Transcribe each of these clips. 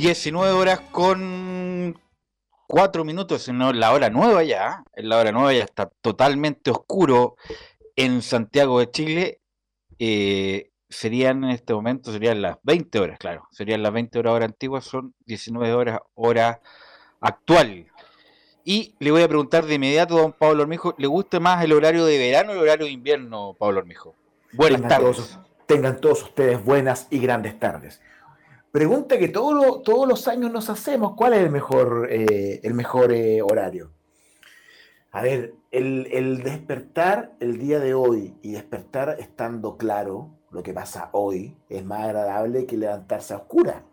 19 horas con 4 minutos, sino la hora nueva ya. En la hora nueva ya está totalmente oscuro en Santiago de Chile. Eh, serían en este momento, serían las 20 horas, claro. Serían las 20 horas hora antiguas, son 19 horas hora actual. Y le voy a preguntar de inmediato a don Pablo Hormijo, ¿le gusta más el horario de verano o el horario de invierno, Pablo Hormijo? Buenas tardes. tengan todos ustedes buenas y grandes tardes pregunta que todos los años nos hacemos, ¿cuál es el mejor, eh, el mejor eh, horario? A ver, el, despertar el día de hoy y despertar estando claro lo que pasa hoy es más agradable que levantarse a oscura.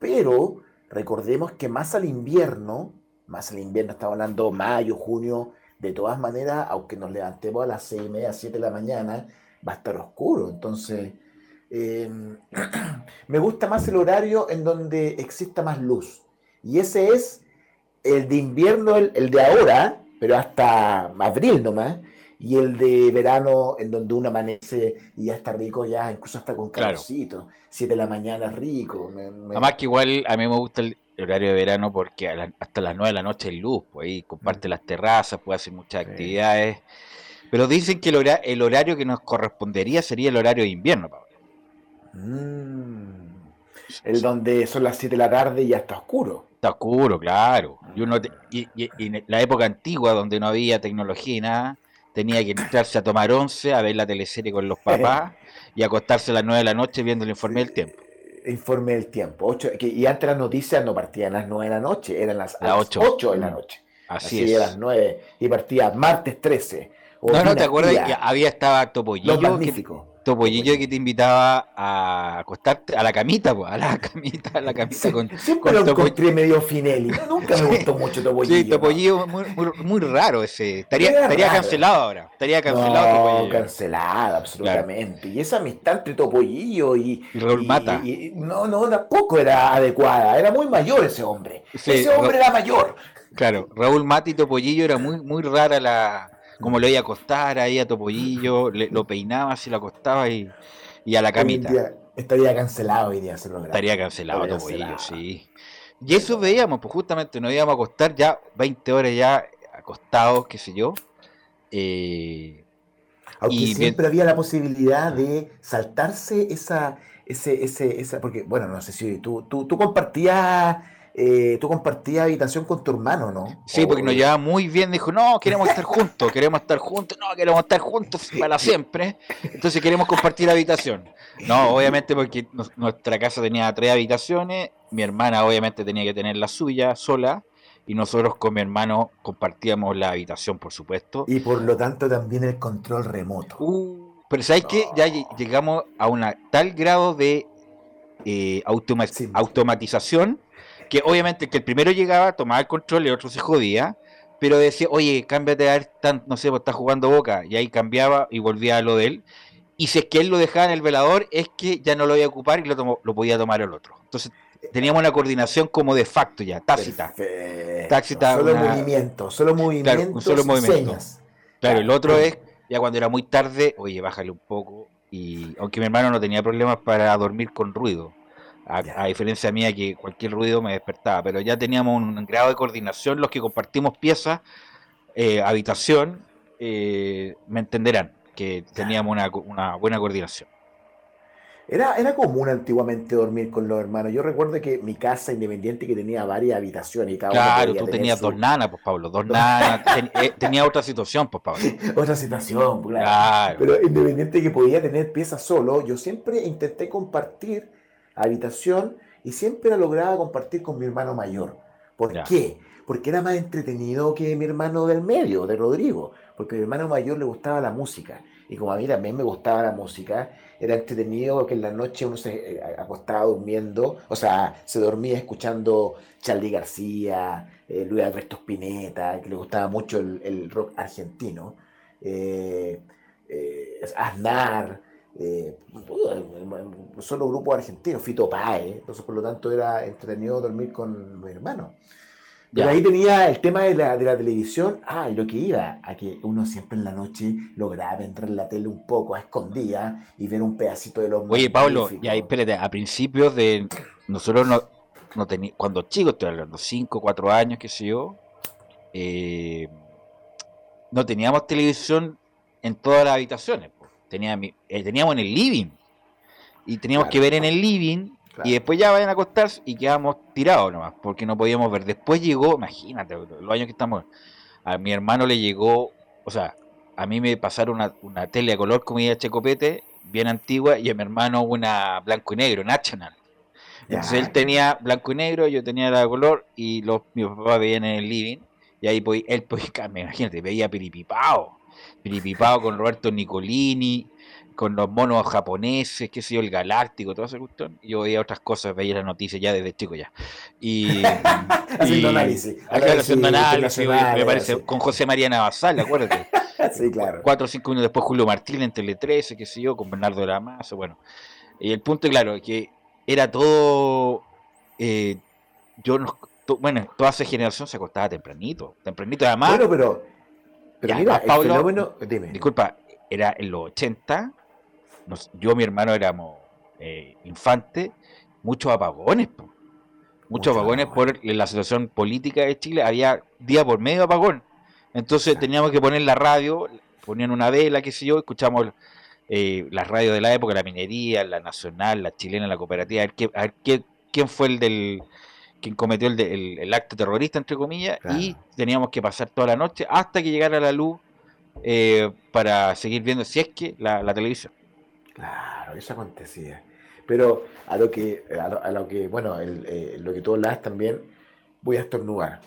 Pero recordemos que más al invierno, más al invierno, estamos hablando mayo, junio, de todas maneras, aunque nos levantemos a las seis y media, siete de la mañana, va a estar oscuro. Entonces, Em, me gusta más el horario en donde exista más luz. Y ese es el de invierno, el, de ahora, pero hasta abril nomás. Y el de verano, en donde uno amanece y ya está rico, ya incluso hasta con calorcito. Siete de la mañana rico. Además que igual a mí me gusta el horario de verano porque hasta las nueve de la noche hay luz, pues ahí comparte mm. las terrazas, puede hacer muchas actividades. Pero dicen que el, el, horario que nos correspondería sería el horario de invierno, Pablo. Mm. El donde son las 7 de la tarde y ya está oscuro. Está oscuro, claro. Y, uno y, en la época antigua, donde no había tecnología y nada, tenía que entrarse a tomar once, a ver la teleserie con los papás y acostarse a las 9 de la noche viendo el informe del tiempo. Informe del tiempo. y antes las noticias no partían a las 9 de la noche, eran las, 8. de la noche. Así, es. a las 9 y partía martes 13. No, no, ¿te acuerdas que había estaba Topollillo? Los Topollillo que te invitaba a acostarte a la camita, pues, a la camita, a la camita con. Siempre lo encontré medio Finelli. Nunca me gustó mucho Topollillo. Sí, Topollillo, muy, muy, raro ese. Estaría, estaría cancelado ahora. Estaría cancelado no, Topollillo. cancelado, absolutamente. Y esa amistad entre Topollillo y. Y Raúl Mata. no, no, tampoco era adecuada. Era muy mayor ese hombre. ese hombre era mayor. Claro, Raúl Mata y Topollillo era muy, muy rara la como lo iba a acostar ahí a Topollillo, lo peinaba, así lo acostaba y, y a la camita. estaría cancelado hoy día ese Estaría cancelado Topollillo, sí. Y eso veíamos, pues justamente nos íbamos a acostar ya 20 horas ya acostados, qué sé yo. Eh, Aunque siempre había la posibilidad de saltarse esa, ese, ese, esa, porque, bueno, no sé si tú, tú, tú compartías eh, tú compartías habitación con tu hermano, ¿no? Sí, porque nos llevaba muy bien, dijo, no, queremos estar juntos, queremos estar juntos, no, queremos estar juntos para siempre, entonces queremos compartir habitación. No, obviamente porque nuestra casa tenía tres habitaciones, mi hermana obviamente tenía que tener la suya sola, y nosotros con mi hermano compartíamos la habitación, por supuesto. Y por lo tanto también el control remoto. Uh, pero ¿sabes que Ya llegamos a un tal grado de eh, automatización que obviamente que el primero llegaba, tomaba el control y el otro se jodía, pero decía, oye, cámbiate a ver, no sé, pues está jugando Boca, y ahí cambiaba y volvía a lo de él. Y si es que él lo dejaba en el velador, es que ya no lo iba a ocupar y lo, lo podía tomar el otro. Entonces teníamos una coordinación como de facto ya, tácita. tácita solo movimiento, solo movimiento, claro, solo movimiento. Claro, el otro es, ya cuando era muy tarde, oye, bájale un poco. Y aunque mi hermano no tenía problemas para dormir con ruido, a, diferencia mía que cualquier ruido me despertaba, pero ya teníamos un grado de coordinación, los que compartimos piezas, eh, habitación, eh, me entenderán que teníamos una, buena coordinación. Era, era común antiguamente dormir con los hermanos. Yo recuerdo que mi casa independiente que tenía varias habitaciones y cada Claro, tú tenías dos nanas, pues Pablo, dos nanas. Eh, tenía otra situación, pues Pablo. otra situación, claro. claro. Pero independiente que podía tener piezas solo, yo siempre intenté compartir habitación y siempre la lograba compartir con mi hermano mayor. ¿Por qué? porque era más entretenido que mi hermano del medio, de Rodrigo, porque a mi hermano mayor le gustaba la música. Y como a mí también me gustaba la música, era entretenido que en la noche uno se eh, acostaba durmiendo, o sea, se dormía escuchando Charlie García, eh, Luis Alberto Spinetta, que le gustaba mucho el, rock argentino, eh, Aznar, solo grupo argentino, Fito Pae, entonces por lo tanto era entretenido dormir con mi hermano. Pero ahí tenía el tema de la, de la televisión, ah, y lo que iba, a que uno siempre en la noche lograba entrar en la tele un poco a escondida y ver un pedacito de los... Oye, Pablo, y ahí, espérate, a principios de... Nosotros no, no teníamos, cuando chicos, estoy hablando, 5, 4 años, qué sé yo, eh, no teníamos televisión en todas las habitaciones. Teníamos, eh, teníamos en el living. Y teníamos que ver en el living y después ya vayan a acostarse y quedamos tirados nomás, porque no podíamos ver. Después llegó, imagínate, los años que estamos. A mi hermano le llegó, o sea, a mí me pasaron una, una tele a color como de Checopete, bien antigua, y a mi hermano una blanco y negro, National. Entonces él tenía blanco y negro, yo tenía la color, y los, mi papá veían en el living, y ahí pues, él, pues, imagínate, veía Piripipao, Piripipao con Roberto Nicolini, con los monos japoneses, qué sé yo, el galáctico, todo ese cuestión. Yo veía otras cosas, veía las noticias ya desde chico ya. Y, haciendo análisis. haciendo análisis, me parece, con José María Navasal, acuérdate. sí, claro. Cuatro o cinco minutos después Julio Martín en Tele 13, qué sé yo, con Bernardo de la bueno. Y el punto, claro, que era todo... Eh, yo no, bueno, toda esa generación se acostaba tempranito, tempranito además. Bueno, pero, pero mira, Pablo, dime. disculpa, era en los 80, yo y mi hermano éramos eh, infantes, muchos apagones, muchos apagones por la situación política de Chile, había día por medio apagón. Entonces teníamos que poner la radio, ponían una vela, qué sé yo, escuchamos eh, las radios de la época, la minería, la nacional, la chilena, la cooperativa, a ver, qué, quién fue el del quien cometió el, acto terrorista, entre comillas, y teníamos que pasar toda la noche hasta que llegara la luz eh, para seguir viendo, si es que, la televisión. Claro, eso acontecía. Pero a lo que, a lo, que bueno, eh, lo que tú hablas también, voy a estornudar.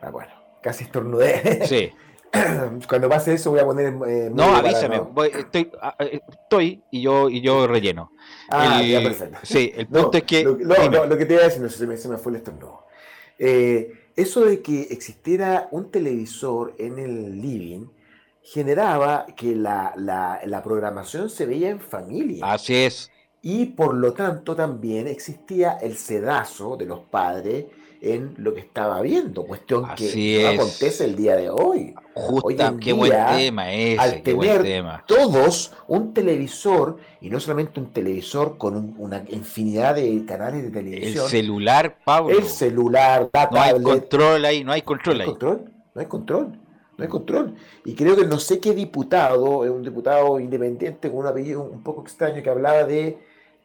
Ah, bueno, casi estornudé. Sí. Cuando pase eso voy a poner... Eh, no, avísame, estoy, ah, eh, estoy y yo, y yo relleno. Ah, ya perfecto. Sí, el punto es que... Lo, lo, que te iba a decir, no, se, me, se me fue el estornudo. eso de que existiera un televisor en el living generaba que la, la, programación se veía en familia. Así es. Y por lo tanto también existía el sedazo de los padres en lo que estaba viendo, cuestión que no acontece el día de hoy. Justo, qué buen tema ese, al tener todos un televisor, y no solamente un televisor con una infinidad de canales de televisión. El celular, Pablo. El celular, No hay control ahí, no hay control ahí. Control, no hay control no hay control. Y creo que no sé qué diputado, es un diputado independiente con un apellido un poco extraño que hablaba de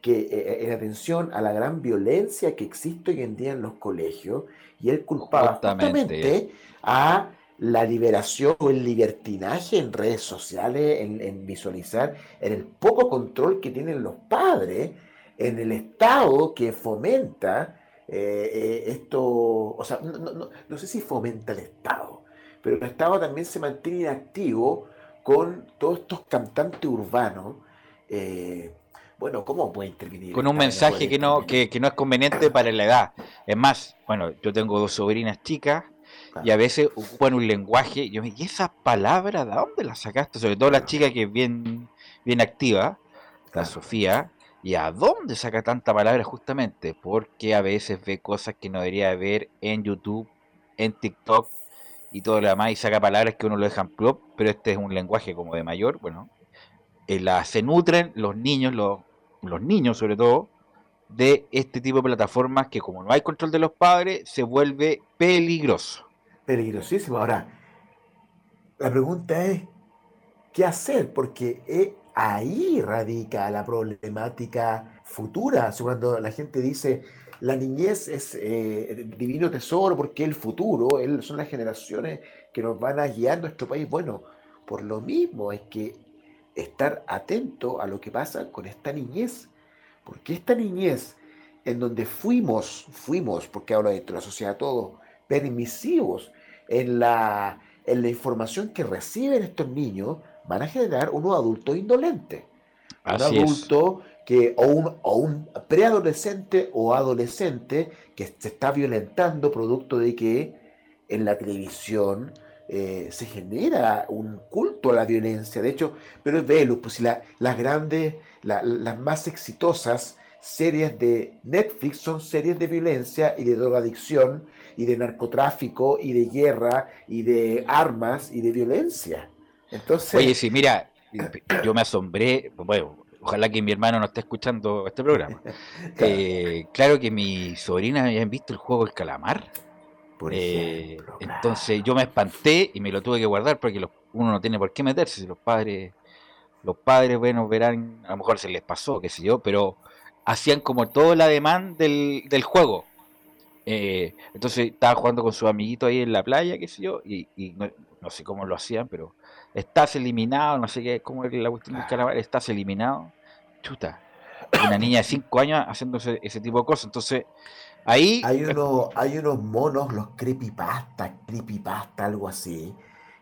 que eh, eh, en atención a la gran violencia que existe hoy en día en los colegios, y él culpaba justamente, a la liberación o el libertinaje en redes sociales, en, visualizar, en el poco control que tienen los padres, en el Estado que fomenta eh, esto, o sea, no, no sé si fomenta el Estado, pero el Estado también se mantiene inactivo con todos estos cantantes urbanos. Eh, bueno, ¿cómo puede intervenir? Con un mensaje que no, que, no es conveniente para la edad. Es más, bueno, yo tengo dos sobrinas chicas y a veces ocupan un lenguaje. Yo me ¿y esas palabras de dónde las sacaste? Sobre todo la chica que es bien, bien activa, la Sofía. ¿Y a dónde saca tanta palabra justamente? Porque a veces ve cosas que no debería ver en YouTube, en TikTok, y todo lo demás y saca palabras que uno lo deja plop, pero este es un lenguaje como de mayor, bueno, eh, la, se nutren los niños, los, los niños sobre todo, de este tipo de plataformas que como no hay control de los padres, se vuelve peligroso. Peligrosísimo. Ahora, la pregunta es, ¿qué hacer? Porque eh, ahí radica la problemática futura. Cuando la gente dice, la niñez es eh, divino tesoro porque el futuro, son las generaciones que nos van a guiar nuestro país. Bueno, por lo mismo es que estar atento a lo que pasa con esta niñez, porque esta niñez en donde fuimos, fuimos, porque hablo de la sociedad todo, permisivos en la, en la información que reciben estos niños, van a generar unos adultos indolentes. un adulto que, o un, o un preadolescente o adolescente que se está violentando producto de que en la televisión eh, se genera un culto a la violencia. De hecho, pero es Velus, pues la, las grandes, las más exitosas series de Netflix son series de violencia y de drogadicción y de narcotráfico y de guerra y de armas y de violencia. Entonces, Oye, sí, mira, yo me asombré, bueno, ojalá que mi hermano no esté escuchando este programa. Eh, claro. que mi sobrina habían visto el juego El Calamar. Eh, entonces yo me espanté y me lo tuve que guardar porque uno no tiene por qué meterse. Si los padres, los padres, bueno, verán, a lo mejor se les pasó, qué sé yo, pero hacían como todo la demanda del, del juego. Eh, entonces estaba jugando con su amiguito ahí en la playa, qué sé yo, y, no, sé cómo lo hacían, pero estás eliminado, no sé qué, cómo es la cuestión del calamar, estás eliminado. Chuta, una niña de 5 años haciéndose ese tipo de cosas. Entonces, ahí. Hay, uno, hay unos monos, los creepypasta, creepypasta, algo así,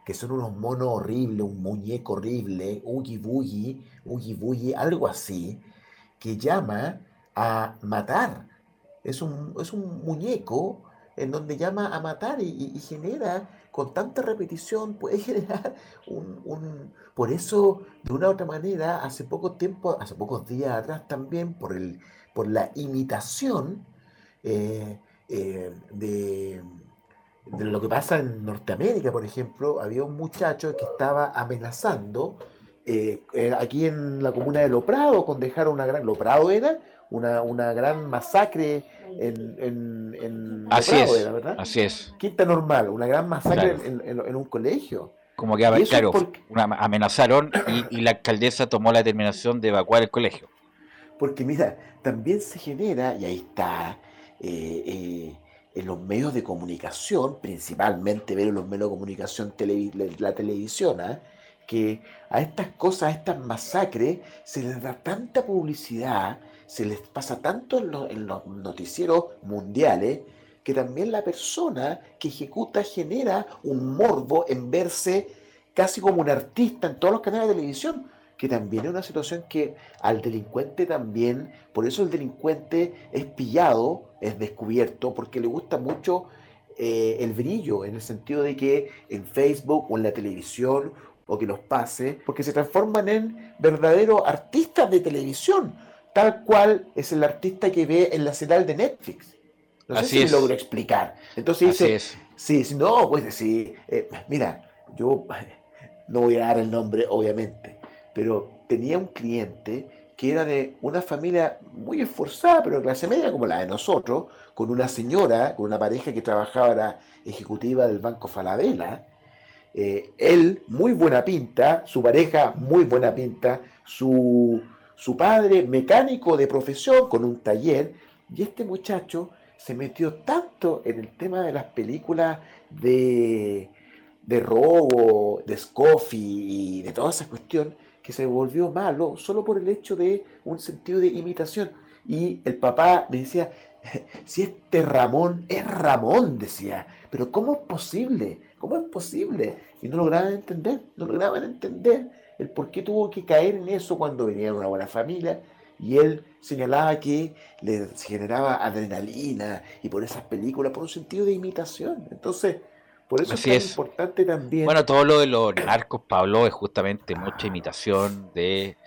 que son unos monos horribles, un muñeco horrible, Ugi Boogie, Ugi Boogie, algo así, que llama a matar. Es un, es un muñeco en donde llama a matar y, genera, con tanta repetición, puede generar un, Por eso, de una u otra manera, hace poco tiempo, hace pocos días atrás también, por, el, por la imitación eh, eh, de, de lo que pasa en Norteamérica, por ejemplo, había un muchacho que estaba amenazando eh, aquí en la comuna de Loprado, con dejar una gran. Loprado era una, una gran masacre en, en, en así es, ¿verdad? Así es. Quinta normal, una gran masacre en, un colegio. Como que, claro, amenazaron y, la alcaldesa tomó la determinación de evacuar el colegio. Porque mira, también se genera, y ahí está, eh, eh, en los medios de comunicación, principalmente ver en los medios de comunicación, la televisión, ¿ah? que a estas cosas, a estas masacres, se les da tanta publicidad, se les pasa tanto en, los noticieros mundiales, que también la persona que ejecuta genera un morbo en verse casi como un artista en todos los canales de televisión, que también es una situación que al delincuente también, por eso el delincuente es pillado, es descubierto, porque le gusta mucho eh, el brillo, en el sentido de que en Facebook o en la televisión o que los pase, porque se transforman en verdaderos artistas de televisión, tal cual es el artista que ve en la señal de Netflix. No sé si logro explicar. Entonces dice, sí, no, pues sí, eh, mira, yo no voy a dar el nombre, obviamente, pero tenía un cliente que era de una familia muy esforzada, pero de clase media como la de nosotros, con una señora, con una pareja que trabajaba, era ejecutiva del Banco Falabella, eh, él, muy buena pinta, su pareja, muy buena pinta, su, su padre, mecánico de profesión, con un taller, y este muchacho se metió tanto en el tema de las películas de, de robo, de Scoffy y de toda esa cuestión, que se volvió malo solo por el hecho de un sentido de imitación. Y el papá le decía, si este Ramón es Ramón, decía, pero ¿cómo es posible? ¿Cómo es posible? Y no lograban entender, no lograban entender el por qué tuvo que caer en eso cuando venía de una buena familia. Y él señalaba que le generaba adrenalina y por esas películas, por un sentido de imitación. Entonces, por eso es, importante también. Bueno, todo lo de los narcos, Pablo, es justamente mucha imitación de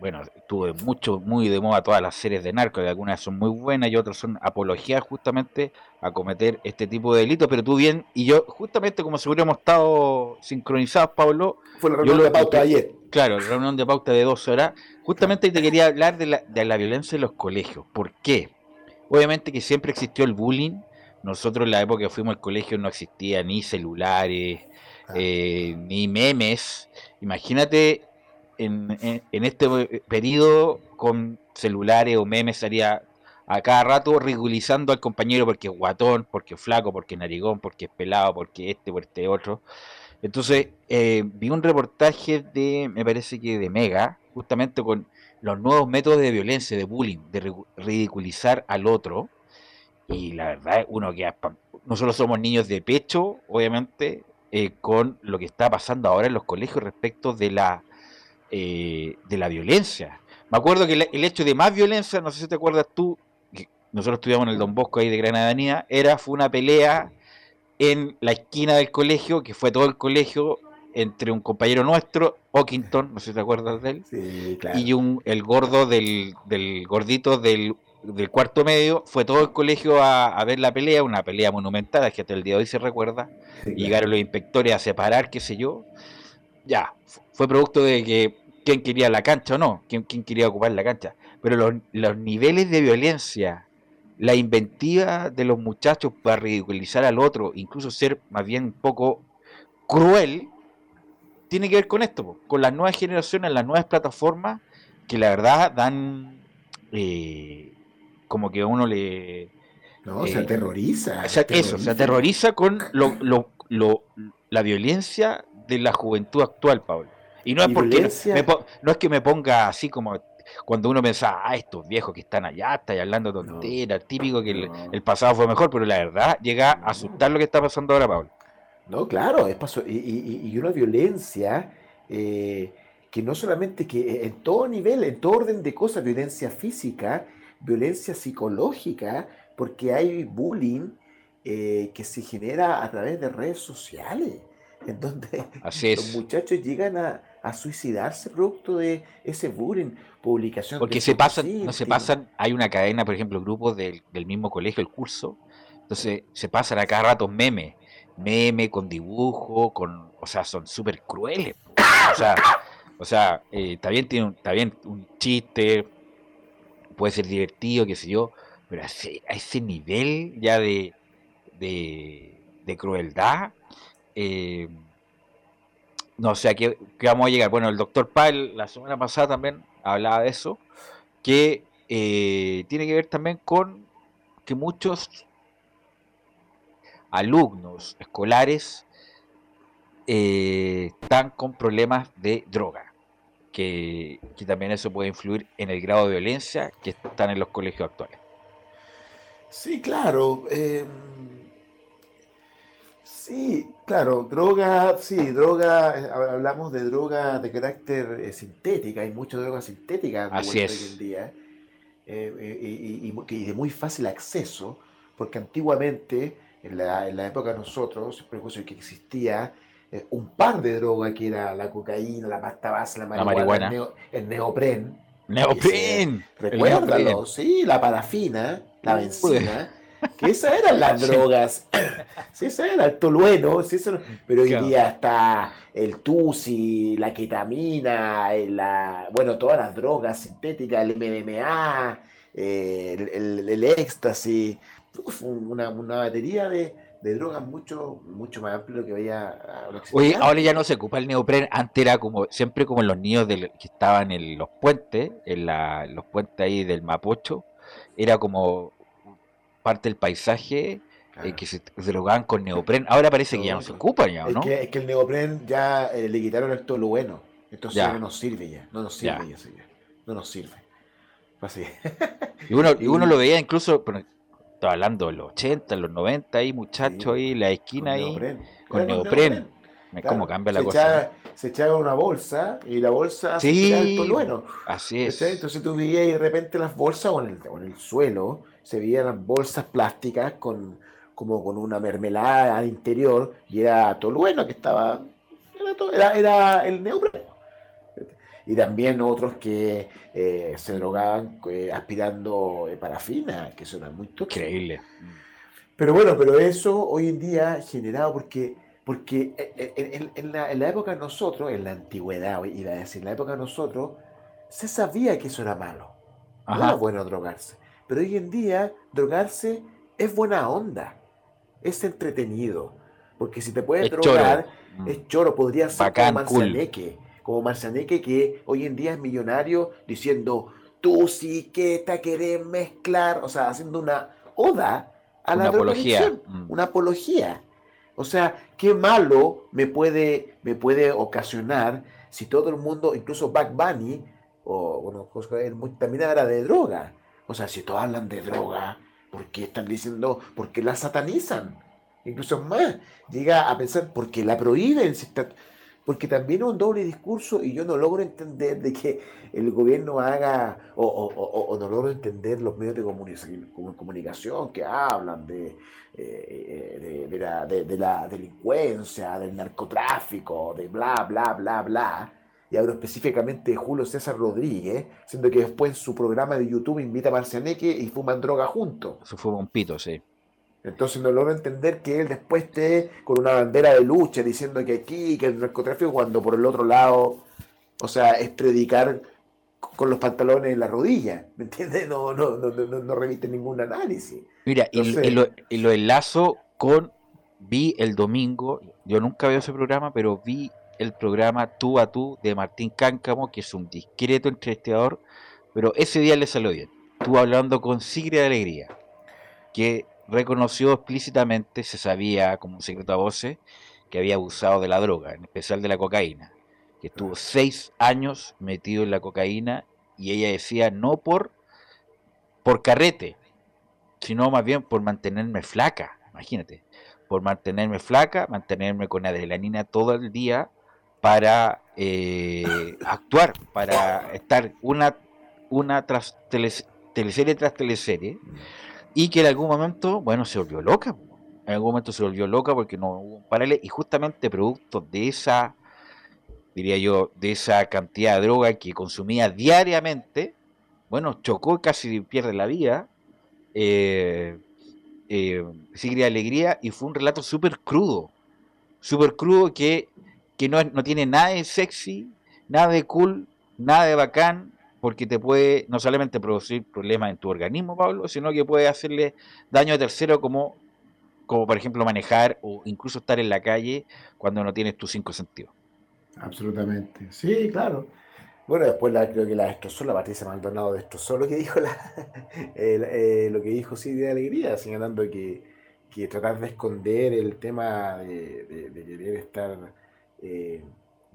bueno, tuve mucho, muy de moda todas las series de narcos, algunas son muy buenas y otras son apologías justamente a cometer este tipo de delitos, pero tú bien, y yo justamente como si hubiéramos estado sincronizados, Pablo. Fue la reunión de pauta ayer. Claro, la reunión de pauta de dos horas. Justamente te quería hablar de la, de la violencia en los colegios. ¿Por qué? Obviamente que siempre existió el bullying. Nosotros en la época que fuimos al colegio no existía ni celulares, ah. eh, ni memes. Imagínate en, en, este periodo con celulares o memes estaría a cada rato ridiculizando al compañero porque es guatón, porque es flaco, porque es narigón, porque es pelado, porque este, por este otro. Entonces, eh, vi un reportaje de, me parece que de Mega, justamente con los nuevos métodos de violencia, de bullying, de ridiculizar al otro. Y la verdad, uno queda nosotros somos niños de pecho, obviamente, eh, con lo que está pasando ahora en los colegios respecto de la, eh, de la violencia. Me acuerdo que el, hecho de más violencia, no sé si te acuerdas tú, que nosotros estudiamos en el Don Bosco ahí de Gran Avenida, era, fue una pelea en la esquina del colegio, que fue todo el colegio, entre un compañero nuestro, Ockington, no sé si te acuerdas de él, Sí, claro. y un, el gordo del, del gordito del, del cuarto medio, fue todo el colegio a, a ver la pelea, una pelea monumental, que hasta el día de hoy se recuerda, Sí, claro. llegaron los inspectores a separar, qué sé yo. Ya, fu- fue producto de que quién quería la cancha o no, quién, quién quería ocupar la cancha. Pero los, los niveles de violencia, la inventiva de los muchachos para ridiculizar al otro, incluso ser más bien un poco cruel, tiene que ver con esto, con las nuevas generaciones, las nuevas plataformas, que la verdad dan eh, como que a uno le, No, se eh, aterroriza. o sea, eso, se aterroriza con lo, lo- lo- la violencia de la juventud actual, Pablo. Y no es porque me no es que me ponga así como cuando uno piensa, ah, estos viejos que están allá, están hablando tonteras, típico que el, no. el pasado fue mejor, pero la verdad llega a asustar lo que está pasando ahora, Pablo. No, claro, es paso, y, y- y una violencia eh, que no solamente que en todo nivel, en todo orden de cosas, violencia física, violencia psicológica, porque hay bullying eh, que se genera a través de redes sociales, en donde Así los muchachos llegan a, a suicidarse producto de ese bullying, publicación Porque de se pasan, no se pasan, hay una cadena, por ejemplo, grupos del, del mismo colegio, el curso, entonces se pasan a cada rato memes, memes con dibujo, con, o sea, son súper crueles. O sea, o sea, eh, bien tiene un, está bien un chiste, puede ser divertido, qué sé yo, pero a ese, nivel ya de, de, crueldad, eh, no sé a qué, qué vamos a llegar. Bueno, el doctor Pal la semana pasada también hablaba de eso, que eh, tiene que ver también con que muchos alumnos escolares eh, están con problemas de droga, que, que también eso puede influir en el grado de violencia que están en los colegios actuales. Sí, claro. em, sí, claro, droga, sí, droga, eh, hab- hablamos de droga de carácter eh, sintética, hay mucha droga sintética Así es. hoy en día, eh, eh, y de muy fácil acceso, porque antiguamente, en la, en la época de nosotros, el prejuicio que existía eh, un par de drogas, que era la cocaína, la pasta base, la marihuana, marihuana. El, neo- el neopren, ¡Neopren! Recuérdalo, neopren. sí, la parafina, la benzina, que esas eran las drogas. Sí, esa era el tolueno, sí, eso- pero hoy Claro. día está el tusi, la ketamina, el- la, bueno, todas las drogas sintéticas, el MDMA, eh, el, el- el éxtasis, uf, una, una batería de, de drogas mucho, mucho más amplio lo que veía a lo Oye, ahora ya no se ocupa el neopren, antes era como, siempre como los niños del- que estaban en los puentes, en la- los puentes ahí del Mapocho, era como parte del paisaje eh, que se drogaban con neopren. Ahora parece que ya no se No, ocupan ya, ¿o Es ¿no? que, es que el neopren ya eh, le quitaron el tolueno. Entonces Ya. no nos sirve ya. No nos sirve Ya. ya, señor. No nos sirve. Así. Y uno, y uno lo veía incluso, hablando de los 80, los 90, ahí muchachos Sí, ahí, la Con esquina ahí, neopren. con neopren. Claro. ¿Cómo cambia la se cosa? Echaba, se echaba una bolsa y la bolsa se Sí. echaba el tolueno. Así es. Entonces tú veías y de repente las bolsas o en el, o en el suelo se veían las bolsas plásticas con como con una mermelada al interior y era tolueno que estaba era, era, era el neopren. Y también otros que eh, se drogaban eh, aspirando eh, parafina, que eso era muy tóxico. Increíble. Pero bueno, pero eso hoy en día generado porque, porque en, en- en la, en la época de nosotros, en la antigüedad, iba a decir, en la época de nosotros, se sabía que eso era malo. No era Ajá. bueno drogarse. Pero hoy en día, drogarse es buena onda, es entretenido. Porque si te puedes Es drogar, choro. Mm. es choro, podría ser Bacán, como cool. Como Marcianeque que hoy en día es millonario diciendo, tú sí que te querés mezclar, o sea, haciendo una oda a la Una apología. Mm. una apología. O sea, qué malo me puede, me puede ocasionar si todo el mundo, incluso Back Bunny, o bueno, también habla de droga. O sea, si todos hablan de droga, ¿por qué están diciendo, por qué la satanizan? incluso más, llega a pensar, porque la prohíben? Si está, porque también es un doble discurso y yo no logro entender de que el gobierno haga, o, no logro entender los medios de comunicación que hablan eh, de, de, la, delincuencia, del narcotráfico, de bla, bla, bla, bla. Y hablo específicamente de Julio César Rodríguez, siendo que después en su programa de YouTube invita a Marcianeque y fuman droga juntos. Eso fue un pito, sí. Entonces no logro entender que él después esté con una bandera de lucha diciendo que aquí, que el narcotráfico, cuando por el otro lado, o sea, es predicar con los pantalones en la rodilla, ¿me entiendes? No, no, no, no, no remite ningún análisis. Mira, y, lo, y, lo, enlazo con, vi el domingo, yo nunca veo ese programa, pero vi el programa Tú a Tú de Martín Cáncamo, que es un discreto entrevistador, pero ese día le salió bien. Estuvo hablando con Sigre de Alegría, que reconoció explícitamente, se sabía como un secreto a voces, que había abusado de la droga, en especial de la cocaína, que estuvo seis años metido en la cocaína y ella decía no por, por carrete, sino más bien por mantenerme flaca, imagínate, por mantenerme flaca, mantenerme con adrenalina todo el día para eh, actuar, para estar una, una tras teleserie tras teleserie y que en algún momento, bueno, se volvió loca. En algún momento se volvió loca porque no hubo un paralelo y justamente producto de esa, diría yo, de esa cantidad de droga que consumía diariamente, bueno, chocó casi pierde la vida. Eh, eh, Alegría y fue un relato súper crudo, súper crudo que, que no, no tiene nada de sexy, nada de cool, nada de bacán, porque te puede no solamente producir problemas en tu organismo, Pablo, sino que puede hacerle daño a terceros como, como por ejemplo manejar o incluso estar en la calle cuando no tienes tus cinco sentidos. Absolutamente, sí, claro. Bueno, después la, creo que la destrozó, la Patricia Maldonado destrozó lo que dijo eh, lo que dijo Silvia de Alegría, señalando que, que, tratar de esconder el tema de, querer estar eh,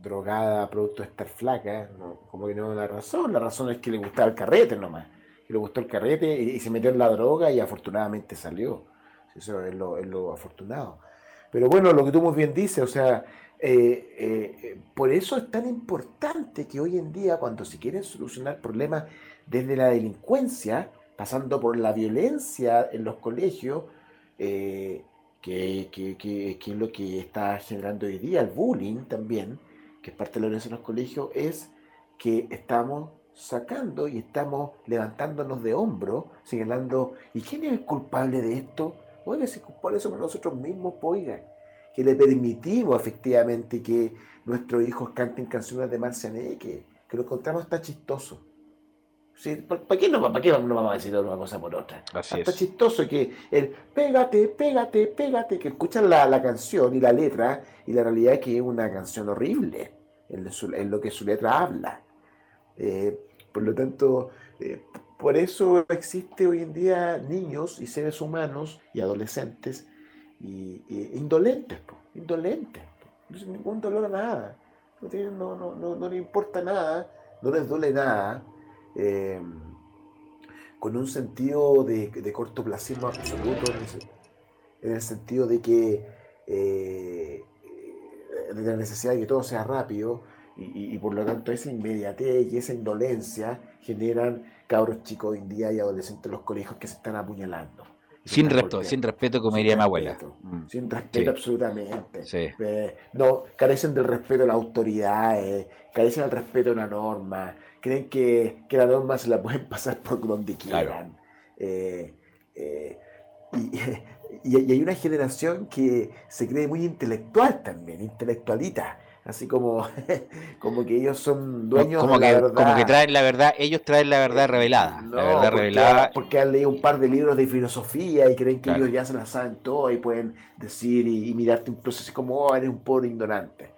drogada producto de estar flaca, como que no es la razón, la razón es que le gustaba el carrete nomás, que le gustó el carrete y, se metió en la droga y afortunadamente salió, eso es lo, es lo afortunado. Pero bueno, lo que tú muy bien dices, o sea, eh, eh, por eso es tan importante que hoy en día, cuando se quieren solucionar problemas desde la delincuencia, pasando por la violencia en los colegios, eh, que, que, que, es lo que está generando hoy día, el bullying también, que es parte de la violencia en los colegios, es que estamos sacando y estamos levantándonos de hombro, señalando, ¿y quién es el culpable de esto? Oiga, si culpable somos nosotros mismos, pues, oiga, que le permitimos efectivamente que nuestros hijos canten canciones de Marcianeque, que, que lo encontramos está chistoso. ¿Para qué no, para qué no vamos a decir una cosa por otra? Está chistoso que el pégate, pégate, pégate, que escuchan la, la, canción y la letra, y la realidad es que es una canción horrible en, lo que su letra habla. Eh, por lo tanto, eh, por eso existe hoy en día niños y seres humanos y adolescentes y, indolentes, indolentes, no tienen ningún dolor a nada, no, no, no, no, les importa nada, no les duele nada. Eh, con un sentido de, de cortoplacismo absoluto, en el, sentido de que eh, de la necesidad de que todo sea rápido y, por lo tanto esa inmediatez y esa indolencia generan cabros chicos hoy en día y adolescentes en los colegios que se están apuñalando. Sin respeto, sin respeto, como diría mi abuela. Mm. Sin respeto, absolutamente. Eh, no, carecen del respeto a la autoridad, carecen del respeto a la norma, creen que, que la norma se la pueden pasar por donde quieran. Eh, eh, y, y, hay una generación que se cree muy intelectual también, intelectualita. Así como, como que ellos son dueños como de la verdad. Como que traen la verdad, ellos traen la verdad revelada. la verdad porque, revelada. Porque han leído un par de libros de filosofía y creen que ellos ya se la saben todo y pueden decir y, mirarte incluso así como, oh, eres un pobre ignorante.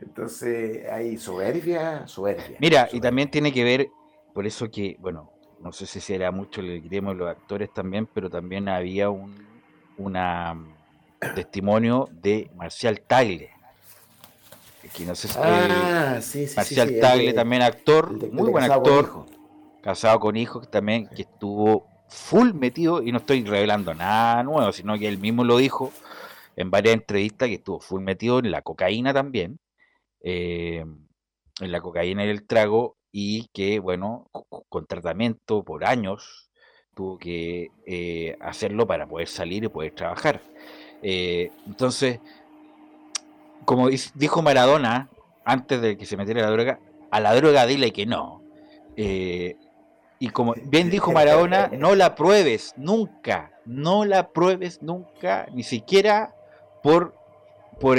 Entonces hay soberbia, soberbia. Mira, y también tiene que ver, por eso que, bueno, no sé si será mucho el queremos los actores también, pero también había un una, testimonio de Marcial Tagle. Que no sé si, ah, sí, sí, Marcial sí, Tagle también actor, muy buen actor, casado con hijos también, que estuvo full metido, y no estoy revelando nada nuevo, sino que él mismo lo dijo en varias entrevistas, que estuvo full metido en la cocaína también, eh, en la cocaína y el trago, y que, bueno, con tratamiento por años, tuvo que eh, hacerlo para poder salir y poder trabajar. Eh, entonces, como dijo Maradona, antes de que se metiera la droga, a la droga dile que no. Eh, y como bien dijo Maradona, no la pruebes nunca, no la pruebes nunca, ni siquiera por, por,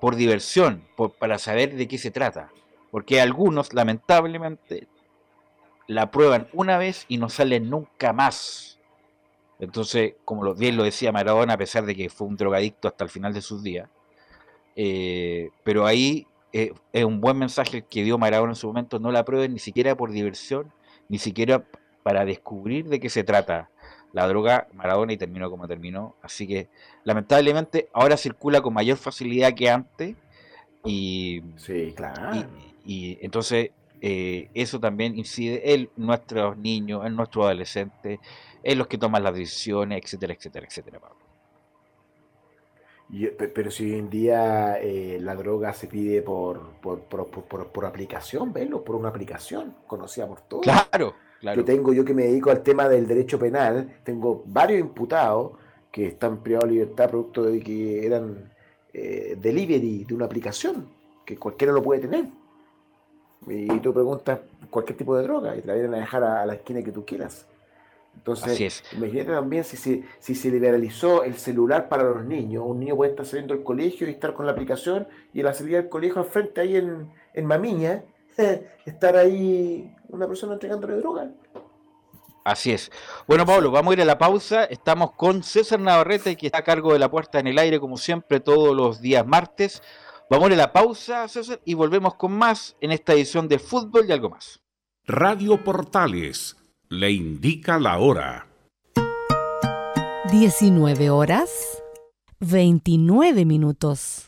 por diversión, para saber de qué se trata. Porque algunos, lamentablemente, la prueban una vez y no salen nunca más. Entonces, como bien lo decía Maradona, a pesar de que fue un drogadicto hasta el final de sus días, eh, pero ahí eh, es un buen mensaje que dio Maradona en su momento, no la prueben ni siquiera por diversión, ni siquiera para descubrir de qué se trata la droga Maradona y terminó como terminó. Así que lamentablemente ahora circula con mayor facilidad que antes y, sí, claro. y entonces eh, eso también incide en nuestros niños, en nuestros adolescentes, en los que toman las decisiones, etcétera, etcétera, etcétera. pero si hoy en día eh, la droga se pide por, por, por, aplicación, ¿ves? Por una aplicación conocida por todos. Claro, claro. Yo tengo, yo que me dedico al tema del derecho penal, tengo varios imputados que están privados de libertad producto de que eran eh, delivery de una aplicación, que cualquiera lo puede tener. Y tú preguntas cualquier tipo de droga y te la vienen a dejar a, la esquina que tú quieras. Entonces, imagínate también si se, si se liberalizó el celular para los niños. Un niño puede estar saliendo del colegio y estar con la aplicación y la salida del colegio al frente ahí en, en Mamiña, estar ahí una persona entregándole droga. Así es. Bueno, Pablo, vamos a ir a la pausa. Estamos con César Navarrete, que está a cargo de la puerta en el aire, como siempre, todos los días martes. Vamos a la pausa, César, y volvemos con más en esta edición de Fútbol y algo más. Radio Portales le indica la hora. 19 horas 29 minutos.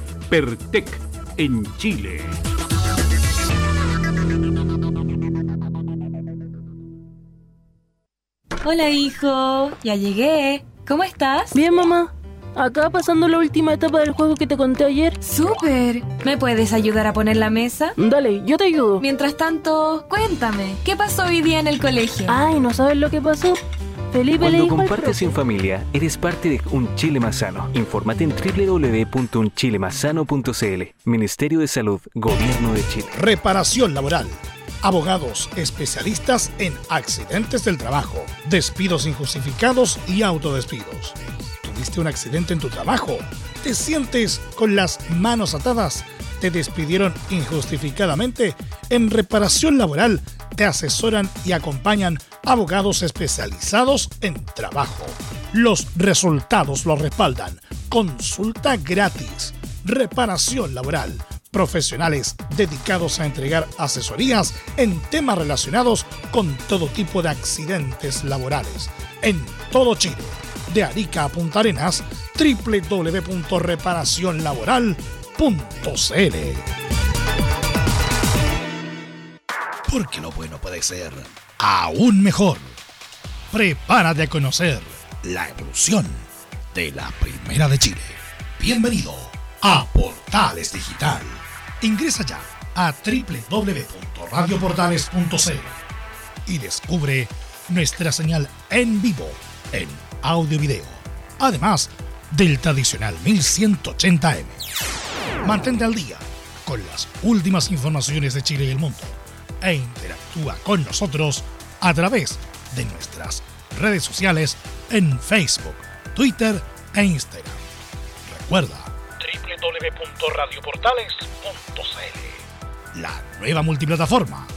Pertec en Chile. Hola hijo, ya llegué. ¿Cómo estás? Bien mamá. Acá pasando la última etapa del juego que te conté ayer. ¡Súper! ¿Me puedes ayudar a poner la mesa? Dale, yo te ayudo. Mientras tanto, cuéntame, ¿qué pasó hoy día en el colegio? Ay, ¿no sabes lo que pasó? Felipe Cuando compartes en familia, eres parte de Un Chile Más Sano. Infórmate en www.unchilemasano.cl. Ministerio de Salud, Gobierno de Chile. Reparación laboral. Abogados especialistas en accidentes del trabajo, despidos injustificados y autodespidos tuviste un accidente en tu trabajo, te sientes con las manos atadas, te despidieron injustificadamente, en reparación laboral te asesoran y acompañan abogados especializados en trabajo. Los resultados lo respaldan. Consulta gratis. Reparación laboral. Profesionales dedicados a entregar asesorías en temas relacionados con todo tipo de accidentes laborales. En todo Chile de Arica a Punta Arenas, www.reparacionlaboral.cl. Porque lo bueno puede ser aún mejor. Prepárate a conocer la evolución de la Primera de Chile. Bienvenido a Portales Digital. Ingresa ya a www.radioportales.cl y descubre nuestra señal en vivo en audio y video, además del tradicional 1180M. Mantente al día con las últimas informaciones de Chile y el mundo e interactúa con nosotros a través de nuestras redes sociales en Facebook, Twitter e Instagram. Recuerda www.radioportales.cl La nueva multiplataforma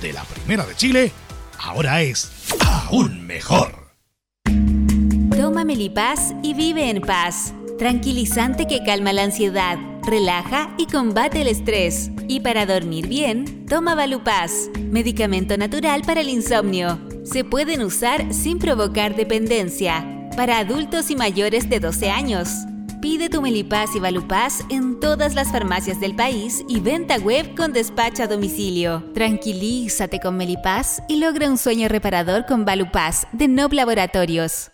de la Primera de Chile ahora es aún mejor. Toma Melipaz y vive en paz. Tranquilizante que calma la ansiedad, relaja y combate el estrés. Y para dormir bien, toma Valupaz, medicamento natural para el insomnio. Se pueden usar sin provocar dependencia. Para adultos y mayores de 12 años. Pide tu Melipaz y Valupaz en todas las farmacias del país y venta web con despacho a domicilio. Tranquilízate con Melipaz y logra un sueño reparador con Valupaz de Nob Laboratorios.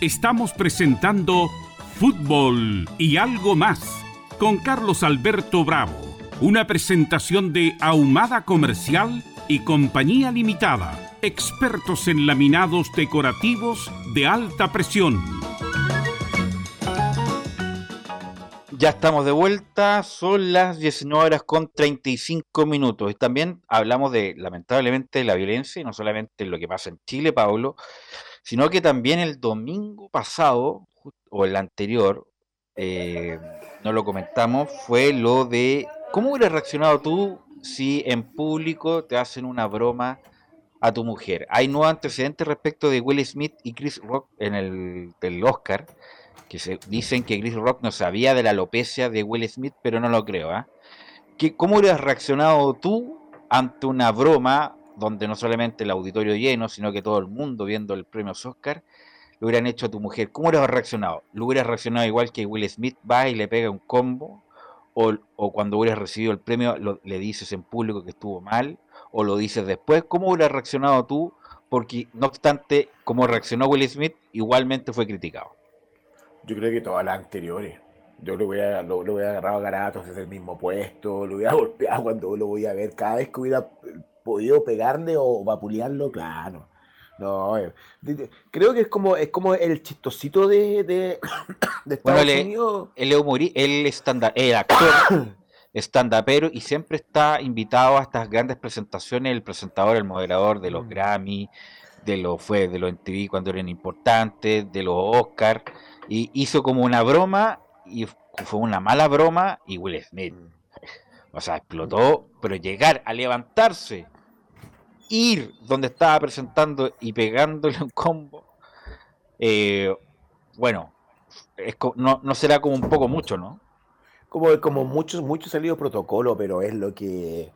Estamos presentando Fútbol y algo más con Carlos Alberto Bravo, una presentación de Ahumada Comercial y Compañía Limitada, expertos en laminados decorativos de alta presión. Ya estamos de vuelta, son las 19 horas con 35 minutos. Y también hablamos de, lamentablemente, la violencia, y no solamente lo que pasa en Chile, Pablo, sino que también el domingo pasado, o el anterior, eh, no lo comentamos, fue lo de cómo hubieras reaccionado tú si en público te hacen una broma a tu mujer. Hay nuevos antecedentes respecto de Will Smith y Chris Rock en el del Oscar, que se dicen que Chris Rock no sabía de la alopecia de Will Smith, pero no lo creo. ¿ah? ¿Cómo hubieras reaccionado tú ante una broma donde no solamente el auditorio lleno, sino que todo el mundo viendo el premio Oscar, lo hubieran hecho a tu mujer, ¿cómo hubieras reaccionado? ¿Lo hubieras reaccionado igual que Will Smith va y le pega un combo? ¿O, cuando hubieras recibido el premio le dices en público que estuvo mal? ¿O lo dices después? ¿Cómo hubieras reaccionado tú? Porque no obstante, como reaccionó Will Smith, igualmente fue criticado. Yo creo que todas las anteriores. Yo lo hubiera, lo, lo hubiera agarrado a garatos desde el mismo puesto, lo hubiera golpeado cuando lo voy a ver. Cada vez que hubiera podido pegarle o vapulearlo, claro. No, eh, creo que es como, es como el chistosito de, de, Estados Unidos. Él, él, es el actor, stand-upero y siempre está invitado a estas grandes presentaciones, el presentador, el moderador de los mm. Grammy, de los fue de los MTV cuando eran importantes, de los Oscar, y hizo como una broma y fue una mala broma y Will Smith. Mm. O sea, explotó, pero llegar a levantarse ir donde estaba presentando y pegándole un combo, eh, bueno, no, será como un poco mucho, ¿no? Como, como muchos, muchos salido protocolo, pero es lo que...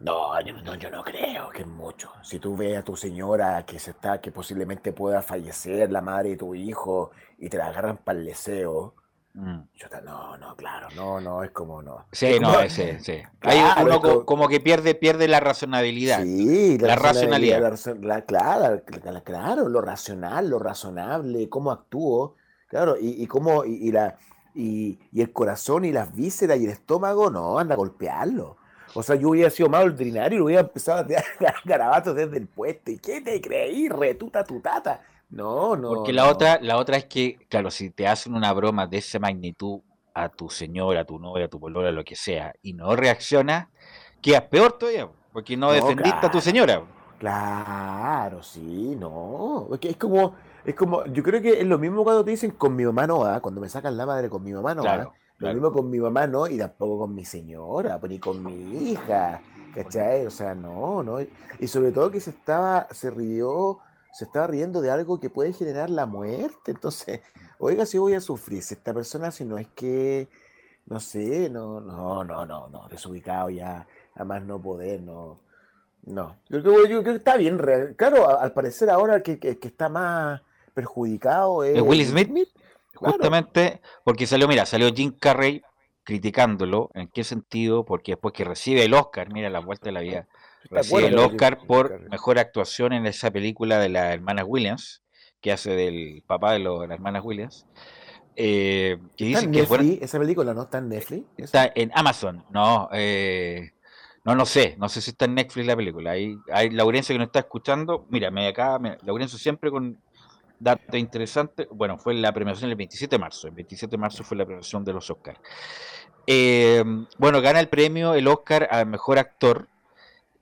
No, no, yo no creo que es mucho. Si tú ves a tu señora que se está, que posiblemente pueda fallecer, la madre de tu hijo, y te la agarran para el deseo, Mm. Chuta, no, no, claro, no, no, es como no. Sí, Es no, ese, sí. Hay uno como- como que pierde, pierde la razonabilidad. Sí, la racionalidad. la razon- la- claro, la- claro, lo racional, lo razonable, cómo actúo, claro, y, y cómo, y, y la, y, y el corazón y las vísceras y el estómago, no, anda a golpearlo. O sea, yo hubiera sido más ordinario y hubiera empezado a tirar garabatos desde el puesto. ¿Y qué te creí? Retuta tu tata. No, no. Porque la no. otra, la otra es que, claro, si te hacen una broma de esa magnitud a tu señora, a tu novia, a tu polola, lo que sea, y no reaccionas, quedas peor todavía, porque no, No, defendiste a tu señora. Claro, sí, no. Es que es como, es como, yo creo que es lo mismo cuando te dicen con mi mamá no va, cuando me sacan la madre con mi mamá no va. Claro, Lo claro. mismo con mi mamá no, y tampoco con mi señora, pues, ni con mi hija, ¿cachai? O sea, no, no. Y sobre todo que se estaba, se rió, se estaba riendo de algo que puede generar la muerte. Entonces, oiga, si voy a sufrir, si esta persona, si no es que, no sé, no, no, no, no, no, desubicado ya, a más no poder, no. No, yo creo, que está bien. real- Claro, al parecer ahora que, que, que está más perjudicado es ¿Es Will Smith? Claro. Justamente porque salió, mira, salió Jim Carrey criticándolo. ¿En qué sentido? Porque después que recibe el Oscar, mira la vuelta de la vida, ¿Te recibe el Oscar por mejor actuación en esa película de las hermanas Williams, que hace del papá de, lo- de las hermanas Williams. eh, que ¿Está dicen en que fueron- Netflix? ¿Esa película no está en Netflix? ¿Esa? Está en Amazon, no, eh, no, no sé, no sé si está en Netflix la película. Hay, hay Laurencio que nos está escuchando, mira, me acá, me- Laurencio siempre con datos interesantes. Bueno, fue la premiación el 27 de marzo, el 27 de marzo fue la premiación de los Oscars. Eh, bueno, gana el premio, el Oscar al mejor actor.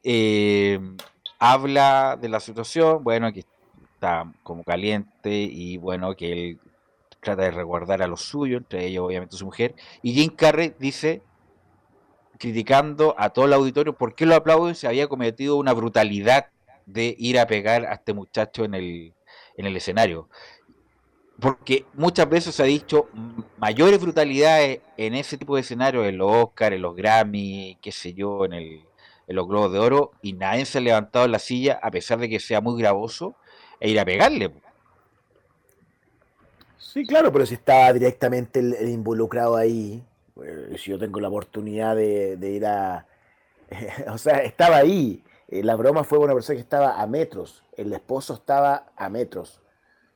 Eh, habla de la situación, bueno, que está como caliente y bueno, que él trata de resguardar a los suyos, entre ellos obviamente su mujer. Y Jim Carrey dice, criticando a todo el auditorio, ¿por qué lo aplauden? Se había cometido una brutalidad de ir a pegar a este muchacho en el, en el escenario. Porque muchas veces se ha dicho mayores brutalidades en ese tipo de escenarios, en los Oscar, en los Grammy, qué sé yo, en, el, en los Globos de Oro, y nadie se ha levantado en la silla, a pesar de que sea muy gravoso, e ir a pegarle. Sí, claro, pero si estaba directamente el, involucrado ahí, eh, si yo tengo la oportunidad de, de ir a... o sea, estaba ahí. Eh, la broma fue una persona que estaba a metros. El esposo estaba a metros.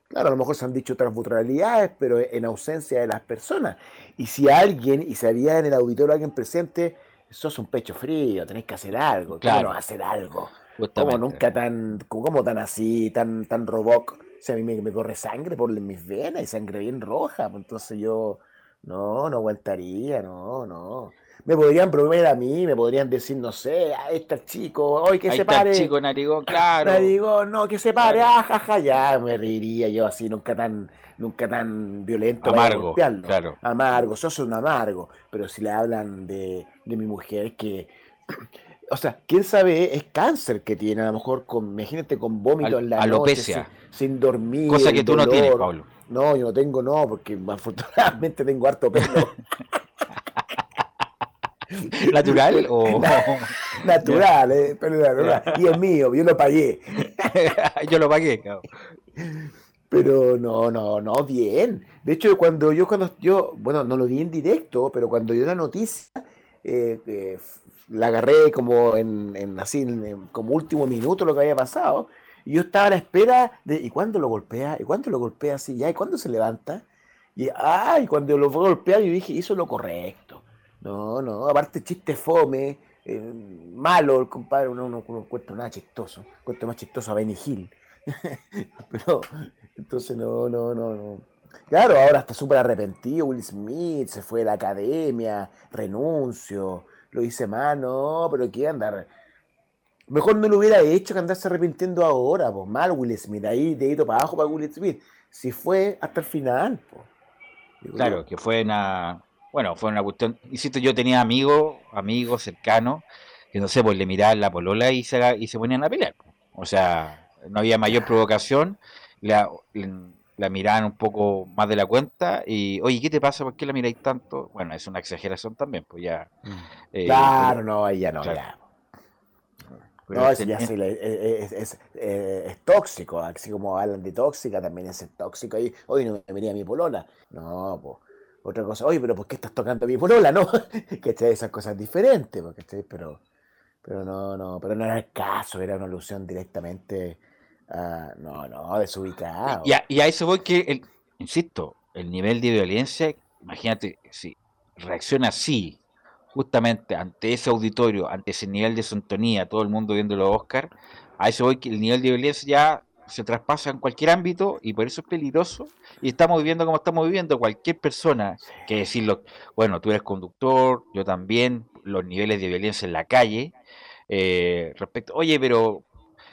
Claro, a lo mejor se han dicho otras brutalidades, pero en ausencia de las personas. Y si alguien, y si había en el auditorio alguien presente, sos un pecho frío, tenés que hacer algo. ¿Cómo Claro. hacer algo? Justamente. Como nunca tan, como tan así, tan, tan robot. O sea, a mí me, me corre sangre por mis venas y sangre bien roja. pues Entonces yo, no, no aguantaría, no, no. Me podrían prometer a mí, me podrían decir, no sé, a este chico, hoy que Ahí se está el pare. chico narigón, claro. Narigón, no, que se pare, Claro. ah, ja, ja, ya, me reiría yo así, nunca tan, nunca tan violento Amargo, claro. Amargo, sos un amargo. Pero si le hablan de, de mi mujer que o sea, quién sabe, es cáncer que tiene, a lo mejor con, imagínate con vómito Al- en la alopecia. noche, sin, sin dormir. Cosa que el tú no tienes. Pablo. No, yo no tengo, no, porque afortunadamente tengo harto pelo ¿Natural o...? natural, eh, pelo natural. Y es mío, yo lo pagué. Yo lo pagué, cabrón. Pero no, no, no, bien. De hecho, cuando yo, cuando yo, bueno, no lo vi en directo, pero cuando yo la noticia, eh, eh, la agarré como en, en así, en- como último minuto lo que había pasado, y yo estaba a la espera de, ¿y cuándo lo golpea? ¿Y cuándo lo golpea así? ¿Ya? ¿Y cuándo se levanta? Y, ay, cuando lo fue a golpear, yo dije, hizo lo correcto. No, no, aparte chiste fome, eh, malo el compadre, uno no encuentra nada chistoso, encuentra más chistoso a Benny Hill. Pero, entonces no, no, no, no. Claro, ahora está súper arrepentido Will Smith, se fue de la academia, renuncio, lo hice mal, no, pero qué andar. Mejor no lo hubiera hecho que andarse arrepintiendo ahora, pues mal Will Smith, ahí dedito para abajo para Will Smith. Si fue hasta el final, pues. Digo Claro, que fue una... Bueno, fue una cuestión... Insisto, yo tenía amigos, amigos cercanos, que no sé, pues le miraban la polola y se, y se ponían a pelear. O sea, no había mayor provocación, la, la miraban un poco más de la cuenta y, oye, ¿qué te pasa? ¿Por qué la miráis tanto? Bueno, es una exageración también, pues ya... eh, Claro, pero- no, ya no, claro. ya. pero No, este- eso ya sí, es, es- es, eh, es tóxico, así como hablan de tóxica, también es tóxico ahí. Hoy no me miré a mi polola. No, pues. Otra cosa, oye, pero ¿por qué estás tocando mi polola? No, ¿cachai? Esas cosas diferentes, pues, ¿cachai? Pero, pero no, no, pero no era el caso, era una alusión directamente a, no, no, desubicado. Y a, y a eso voy que, insisto, el nivel de violencia, imagínate, si reacciona así, justamente ante ese auditorio, ante ese nivel de sintonía, todo el mundo viendo los Oscar, a eso voy que el nivel de violencia ya se traspasa en cualquier ámbito y por eso es peligroso. Y estamos viviendo como estamos viviendo. Cualquier persona que decirlo, bueno, tú eres conductor, yo también, los niveles de violencia en la calle, eh, respecto, oye, pero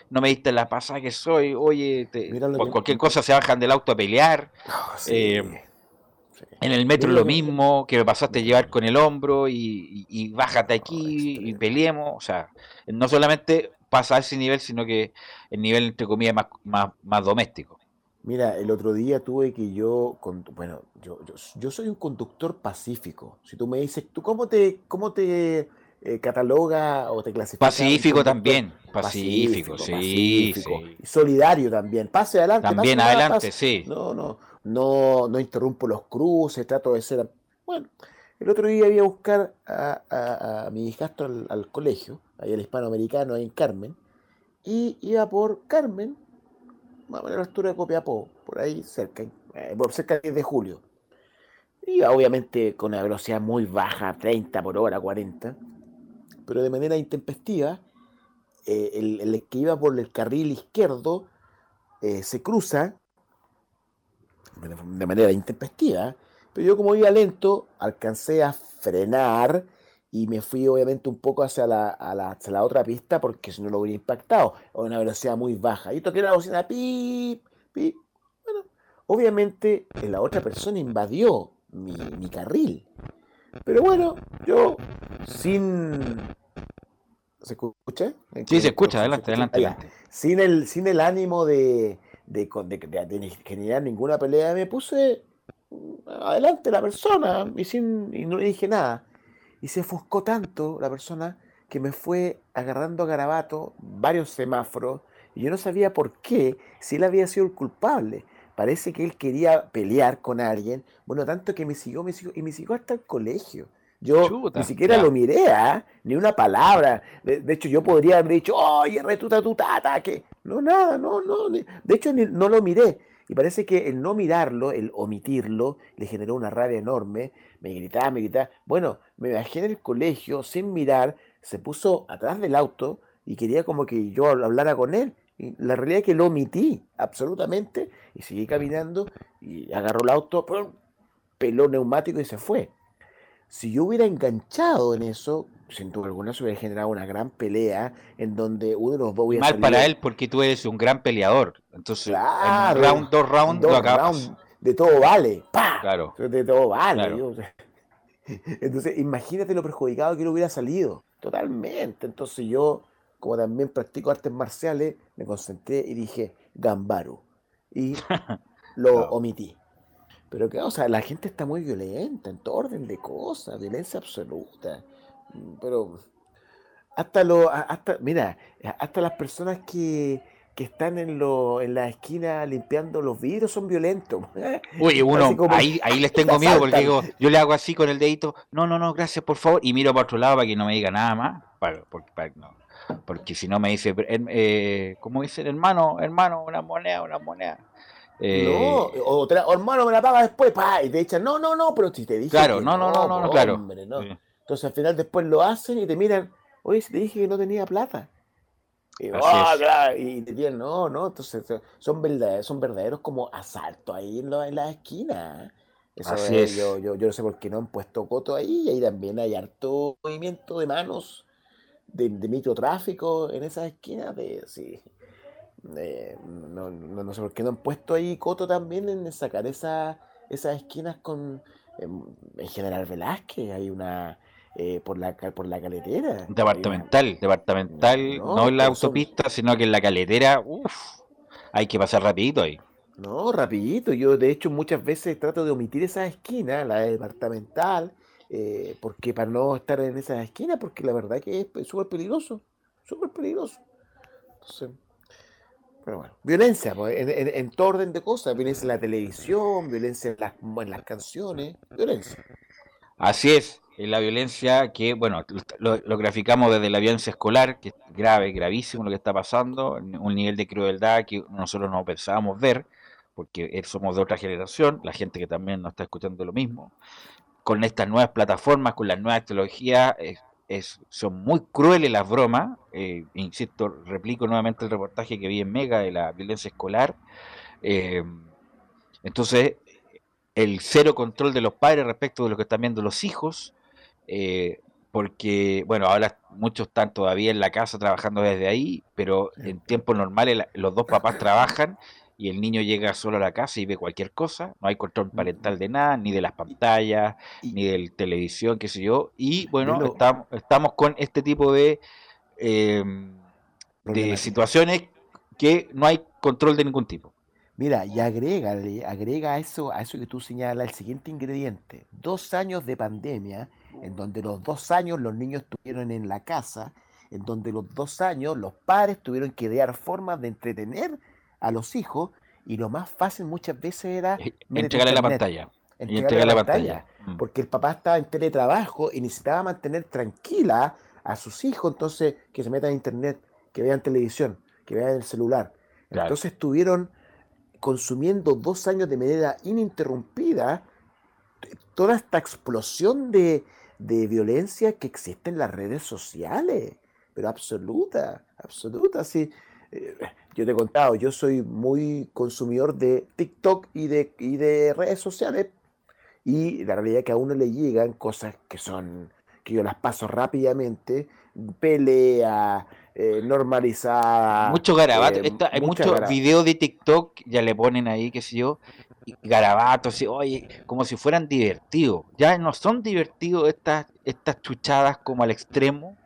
no me diste la pasada que soy, oye, te- por que- cualquier cosa se bajan del auto a pelear. Sí, eh, sí. en el metro Mira lo que- mismo, que me pasaste a llevar con el hombro y, y- y bájate aquí y peleemos. O sea, no solamente pasa a ese nivel, sino que el nivel, entre comillas, más, más, más doméstico. Mira, el otro día tuve que yo, bueno, yo, yo, yo soy un conductor pacífico. Si tú me dices, ¿tú cómo te, cómo te eh, cataloga o te clasifica? Pacífico también, pacífico, sí, pacífico. sí. Solidario también. Pase adelante. También pase, adelante, pase. sí. No, no, no, no interrumpo los cruces, trato de ser. Bueno, el otro día iba a buscar a, a- a mi hijastro al, al colegio, ahí el hispanoamericano, ahí en Carmen, y iba por Carmen, más o menos a la altura de Copiapó, por ahí cerca, eh, por cerca del 10 de julio. Iba obviamente con una velocidad muy baja, 30 por hora, 40, pero de manera intempestiva, eh, el, el que iba por el carril izquierdo eh, se cruza de manera intempestiva, pero yo como iba lento, alcancé a frenar y me fui obviamente un poco hacia la, a la, hacia la otra pista porque si no lo hubiera impactado a una velocidad muy baja. Y toqué la bocina, pip, pip. Bueno, obviamente eh, la otra persona invadió mi, mi carril. Pero bueno, yo sin... ¿Se escucha? Sí, se escucha, adelante, adelante. Sin el, sin el ánimo de, de- de- de generar ninguna pelea, me puse mm, adelante la persona y, sin, y no le dije nada. Y se ofuscó tanto la persona que me fue agarrando a garabato varios semáforos y yo no sabía por qué, si él había sido el culpable. Parece que él quería pelear con alguien, bueno, tanto que me siguió, me siguió y me siguió hasta el colegio. Yo Chuta, ni siquiera ya. lo miré, ¿ah? ni una palabra. De, de hecho, yo podría haber dicho, oye, retuta tu tata, que no, nada, no, no. ni- De hecho, ni- no lo miré. Y parece que el no mirarlo, el omitirlo, le generó una rabia enorme. Me gritaba, me gritaba. Bueno, me bajé en el colegio sin mirar, se puso atrás del auto y quería como que yo hablara con él. La realidad es que lo omití, absolutamente, y seguí caminando y agarró el auto, peló neumático y se fue. Si yo hubiera enganchado en eso, sin duda alguna se hubiera generado una gran pelea en donde uno de los dos hubiera Mal para él porque tú eres un gran peleador. Entonces, Claro, en round, dos rounds, dos lo acabas. rounds, de todo vale, ¡pa! Claro. De todo vale. Claro. Entonces, imagínate lo perjudicado que él hubiera salido. Totalmente. Entonces yo, como también practico artes marciales, me concentré y dije, Gambaru. Y lo Claro. omití. Pero que, o sea, la gente está muy violenta en todo orden de cosas, violencia absoluta. Pero hasta lo, a- hasta, mira, hasta las personas que, que están en lo, en la esquina limpiando los vidrios son violentos. Oye, uno, como- ahí, ahí les tengo te miedo porque digo, yo le hago así con el dedito, no, no, no, gracias, por favor, y miro para otro lado para que no me diga nada más, para, porque, para- no, porque si no me dice, "Pero, em, eh, ¿cómo dicen? Hermano, hermano, una moneda, una moneda. Eh, No, o, te la- o hermano me la paga después, pa, y te echan, no, no, no, pero si te dije Claro, que no, no, no, no, claro. hombre, no. Sí. Entonces al final después lo hacen y te miran, oye, si te dije que no tenía plata. Y, Así "Ah, es. claro", y te tiran, no, no, entonces eh, son verdaderos, son verdaderos como asaltos ahí en, la- en la esquina. Eso Así es, es. Yo, yo, yo no sé por qué no han puesto coto ahí, y ahí también hay harto movimiento de manos, de, de microtráfico en esas esquinas, de, sí. Eh, no, no, no sé por qué no han puesto ahí coto también en sacar esa, esas esquinas con em, en General Velázquez, hay una eh, por la por la caletera. Departamental, departamental, No, no, en la son- autopista, sino que en la caletera, uff, hay que pasar rapidito ahí. No, rapidito. Yo de hecho muchas veces trato de omitir esas esquinas, la departamental, eh, porque para no estar en esas esquinas, porque la verdad que es pe- súper peligroso, súper peligroso. Entonces, Pero bueno, violencia, pues, en, en- en todo orden de cosas, violencia en la televisión, violencia en las, en las canciones, violencia. Así es, la violencia que, bueno, lo, graficamos desde la violencia escolar, que es grave, gravísimo lo que está pasando, un nivel de crueldad que nosotros no pensábamos ver, porque eh, somos de otra generación, la gente que también nos está escuchando lo mismo, con estas nuevas plataformas, con las nuevas tecnologías, son muy crueles las bromas, eh, insisto, replico nuevamente el reportaje que vi en Mega de la violencia escolar, eh, entonces el cero control de los padres respecto de lo que están viendo los hijos, eh, porque, bueno, ahora muchos están todavía en la casa trabajando desde ahí, pero en tiempos normales la- los dos papás trabajan y el niño llega solo a la casa y ve cualquier cosa, no hay control parental de nada, ni de las pantallas, ni de televisión, qué sé yo, y bueno, estamos, estamos con este tipo de, eh, de situaciones que no hay control de ningún tipo. Mira, y agrégale, agrega a eso, a eso que tú señalas el siguiente ingrediente. Dos años de pandemia, en donde los dos años los niños estuvieron en la casa, en donde los dos años los padres tuvieron que idear formas de entretener a los hijos, y lo más fácil muchas veces era a Entregarle la pantalla. Entregarle entregarle la la pantalla. Mm. porque el papá estaba en teletrabajo y necesitaba mantener tranquila a sus hijos, entonces que se metan a internet, que vean televisión, que vean el celular. Claro. Entonces estuvieron consumiendo dos años de manera ininterrumpida toda esta explosión de, de violencia que existe en las redes sociales, pero absoluta, absoluta, sí. Eh, Yo te he contado, yo soy muy consumidor de TikTok y de, y de redes sociales y la realidad es que a uno le llegan cosas que son, que yo las paso rápidamente, pelea, eh, normalizada. Mucho garabato. eh, hay muchos videos de TikTok, ya le ponen ahí, qué sé yo, y garabatos, oye, como si fueran divertidos. Ya no son divertidos estas, estas chuchadas como al extremo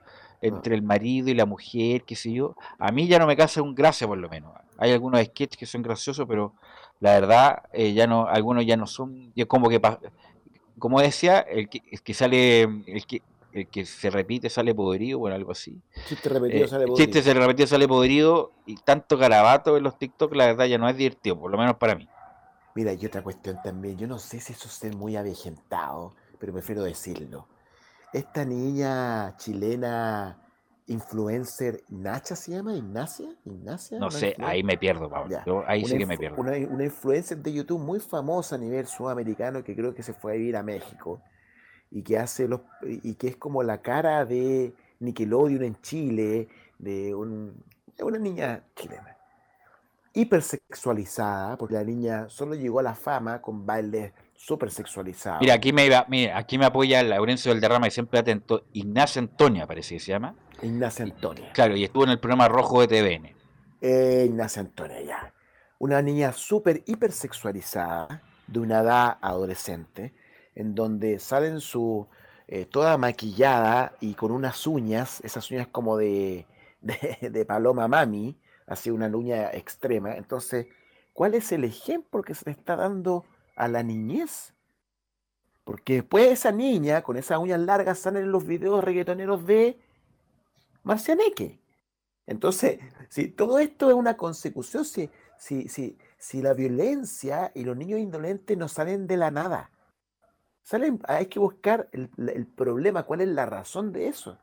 entre el marido y la mujer, qué sé yo. A mí ya no me causa un gracia, por lo menos. Hay algunos sketches que son graciosos, pero la verdad, eh, ya no, algunos ya no son, ya como que, como decía, el que, el que sale, el que, el que se repite sale podrido, bueno, algo así. Chiste repetido Eh, sale chiste podrido. se repetido sale podrido y tanto garabato en los TikTok, la verdad ya no es divertido, por lo menos para mí. Mira, y otra cuestión también, yo no sé si eso es ser muy avejentado, pero prefiero decirlo. Esta niña chilena influencer, Nacha se llama, Ignacia, Ignacia, No sé, ahí me pierdo, Pablo. Yo ahí sí una que me pierdo. Una, una influencer de YouTube muy famosa a nivel sudamericano que creo que se fue a vivir a México y que hace los y que es como la cara de Nickelodeon en Chile, de, un- de una niña chilena. Hipersexualizada, porque la niña solo llegó a la fama con bailes súper sexualizados. Mira, aquí me iba- mira, aquí me apoya Laurencio del Derrama y siempre atento, Ignacia Antonia parece que se llama. Ignacia Antonia. Claro, y estuvo en el programa rojo de TVN. Eh, Ignacia Antonia, ya. Una niña súper hipersexualizada, de una edad adolescente, en donde salen su eh, toda maquillada y con unas uñas, esas uñas como de, de, de paloma mami, así una uña extrema. Entonces, ¿cuál es el ejemplo que se le está dando a la niñez? Porque después esa niña, con esas uñas largas, salen en los videos reggaetoneros de Marcianeque. Entonces, si todo esto es una consecución, si, si, si, si la violencia y los niños indolentes no salen de la nada, salen, hay que buscar el, el problema, cuál es la razón de eso.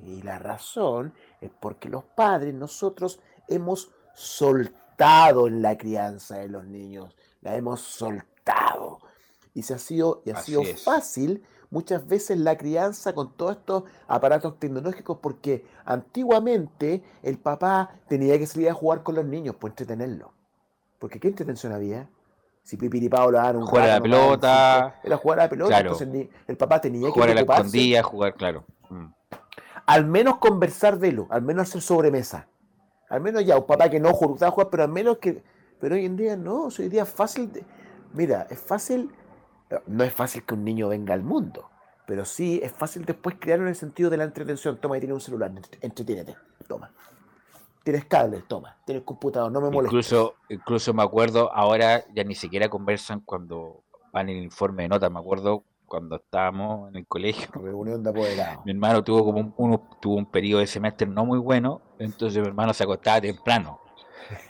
Y la razón es porque los padres, nosotros hemos soltado en la crianza de los niños, la hemos soltado. Y se ha sido, y ha Así sido es. fácil muchas veces la crianza con todos estos aparatos tecnológicos porque antiguamente el papá tenía que salir a jugar con los niños para entretenerlos. Porque ¿qué entretención había? Si Pipiripao lo daban un Jugar a la pelota. Era jugar a la pelota, Claro. entonces el, papá tenía que Jugar a la escondida, jugar, claro. Mm. al menos conversar de lo, al menos hacer sobremesa. Al menos ya, un papá que no jugaba jugar, pero al menos que. Pero hoy en día no, hoy en día es fácil. de- mira, es fácil. No es fácil que un niño venga al mundo, pero sí es fácil después crearlo en el sentido de la entretención. Toma, ahí tienes un celular, entre- entretiénete, toma. Tienes cable, toma. Tienes computador, no me molestes. Incluso, incluso me acuerdo, ahora ya ni siquiera conversan cuando van el informe de notas. Me acuerdo cuando estábamos en el colegio. Reunión de apoderados. Mi hermano tuvo como un, uno- tuvo un periodo de semestre no muy bueno, entonces mi hermano se acostaba temprano.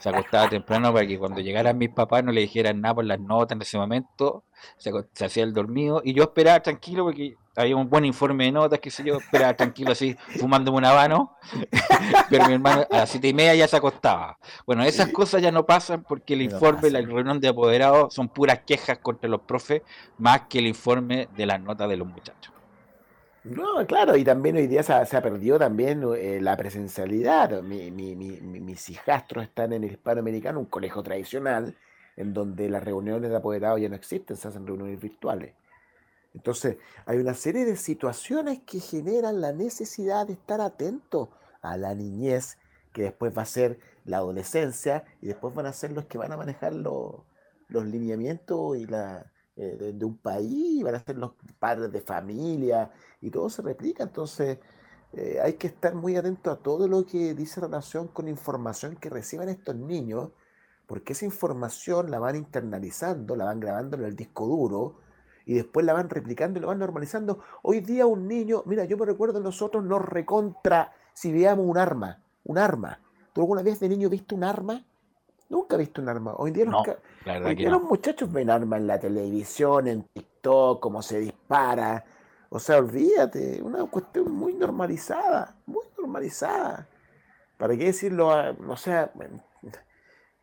Se acostaba temprano para que cuando llegaran mis papás no le dijeran nada por las notas en ese momento. Se, se hacía el dormido y yo esperaba tranquilo porque había un buen informe de notas, qué sé yo, esperaba tranquilo así, fumándome un habano. Pero mi hermano a las siete y media ya se acostaba. Bueno, esas cosas ya no pasan porque el informe, la reunión de apoderados son puras quejas contra los profes más que el informe de las notas de los muchachos. No, claro, y también hoy día se ha, se ha perdido también eh, la presencialidad. Mi- mi- mi- mi- mis hijastros están en el hispanoamericano, un colegio tradicional, en donde las reuniones de apoderados ya no existen, se hacen reuniones virtuales. Entonces, hay una serie de situaciones que generan la necesidad de estar atento a la niñez, que después va a ser la adolescencia, y después van a ser los que van a manejar lo- los lineamientos y la, eh, de, un país, van a ser los padres de familia, y todo se replica. Entonces, eh, hay que estar muy atento a todo lo que dice relación con información que reciben estos niños, porque esa información la van internalizando, la van grabando en el disco duro y después la van replicando y lo van normalizando. Hoy día un niño, mira, yo me recuerdo nosotros nos recontra si veíamos un arma, un arma. ¿Tú alguna vez de niño viste un arma? Nunca he visto un arma. Hoy día, los, No, hoy día los muchachos ven armas en la televisión, en TikTok, cómo se dispara. O sea, olvídate, una cuestión muy normalizada, muy normalizada. ¿Para qué decirlo? O sea,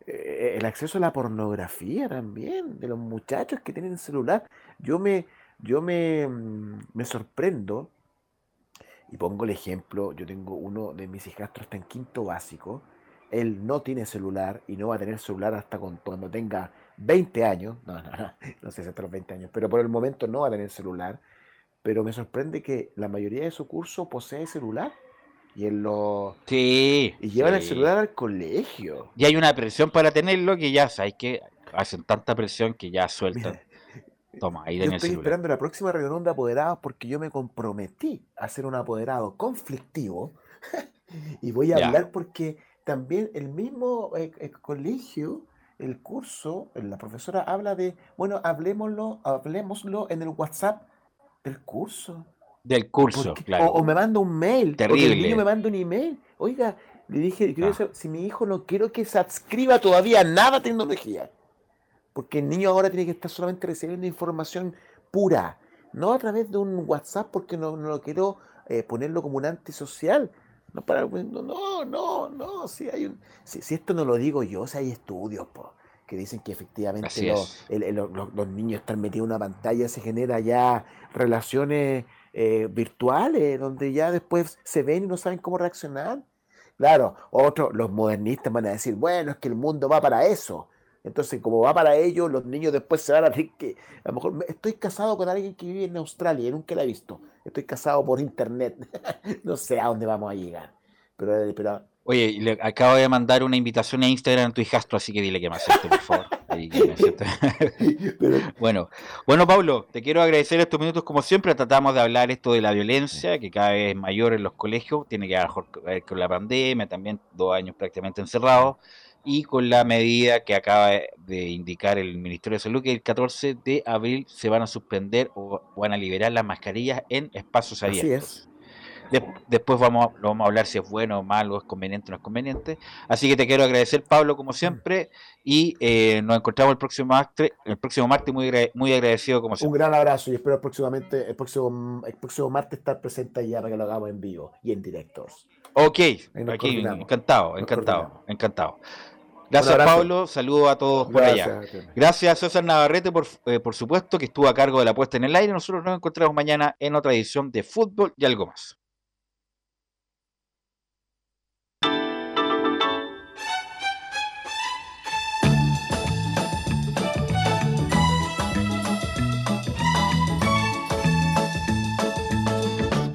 el acceso a la pornografía también, de los muchachos que tienen celular. Yo me, yo me, mm, me sorprendo y pongo el ejemplo, yo tengo uno de mis hijastros está en quinto básico, él no tiene celular y no va a tener celular hasta cuando tenga 20 años, no, no, no, no sé si hasta los 20 años, pero por el momento no va a tener celular, pero me sorprende que la mayoría de su curso posee celular y él lo... Sí. Y llevan el celular al colegio. Y hay una presión para tenerlo que ya sabes que hacen tanta presión que ya sueltan. Toma, ahí Yo el estoy celular. esperando la próxima reunión de apoderados porque yo me comprometí a ser un apoderado conflictivo y voy a Ya. hablar porque también el mismo eh, eh, colegio, el curso, eh, la profesora habla de, bueno, hablemoslo, hablemoslo en el WhatsApp del curso. Del curso, Porque- claro. O, o me manda un mail. O que el Terrible. niño me manda un email. Oiga, le dije, Ah. saber si mi hijo no quiero que se adscriba todavía a nada tecnología. Porque el niño ahora tiene que estar solamente recibiendo información pura. No a través de un WhatsApp porque no, no lo quiero eh, ponerlo como un antisocial. No, para, no, no, no, no, si hay un, si, si esto no lo digo yo, si hay estudios po, que dicen que efectivamente el- el- los, los niños están metidos en una pantalla, se genera ya relaciones eh, virtuales, donde ya después se ven y no saben cómo reaccionar. Claro, otros, los modernistas van a decir, bueno, es que el mundo va para eso. Entonces, como va para ello, los niños después se van a tener que... A lo mejor me- estoy casado con alguien que vive en Australia, y nunca la he visto. Estoy casado por internet. no sé a dónde vamos a llegar. Pero, pero Oye, le acabo de mandar una invitación a Instagram a tu hijastro, así que dile que me acepte, por favor. Ahí que me acepte. bueno, bueno, Pablo, te quiero agradecer estos minutos como siempre. Tratamos de hablar esto de la violencia, que cada vez es mayor en los colegios, tiene que ver con- la pandemia, también dos años prácticamente encerrados, y con la medida que acaba de indicar el Ministerio de Salud, que el 14 de abril se van a suspender o van a liberar las mascarillas en espacios así abiertos. es. De- después vamos, a- lo vamos a hablar si es bueno o malo, es conveniente o no es conveniente. Así que te quiero agradecer, Pablo, como siempre, y eh, nos encontramos el próximo martes, el próximo martes muy, muy agradecido como Un siempre. gran abrazo y espero próximamente, el próximo, el próximo martes estar presente allá para que lo hagamos en vivo y en directos. Ok, aquí, encantado, encantado, encantado. Gracias. Pablo, saludos a todos por allá. Gracias. Gracias, César Navarrete, por, eh, por supuesto, que estuvo a cargo de la puesta en el aire. Nosotros nos encontramos mañana en otra edición de Fútbol y algo más.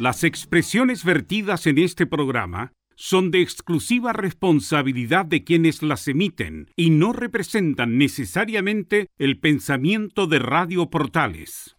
Las expresiones vertidas en este programa son de exclusiva responsabilidad de quienes las emiten y no representan necesariamente el pensamiento de Radio Portales.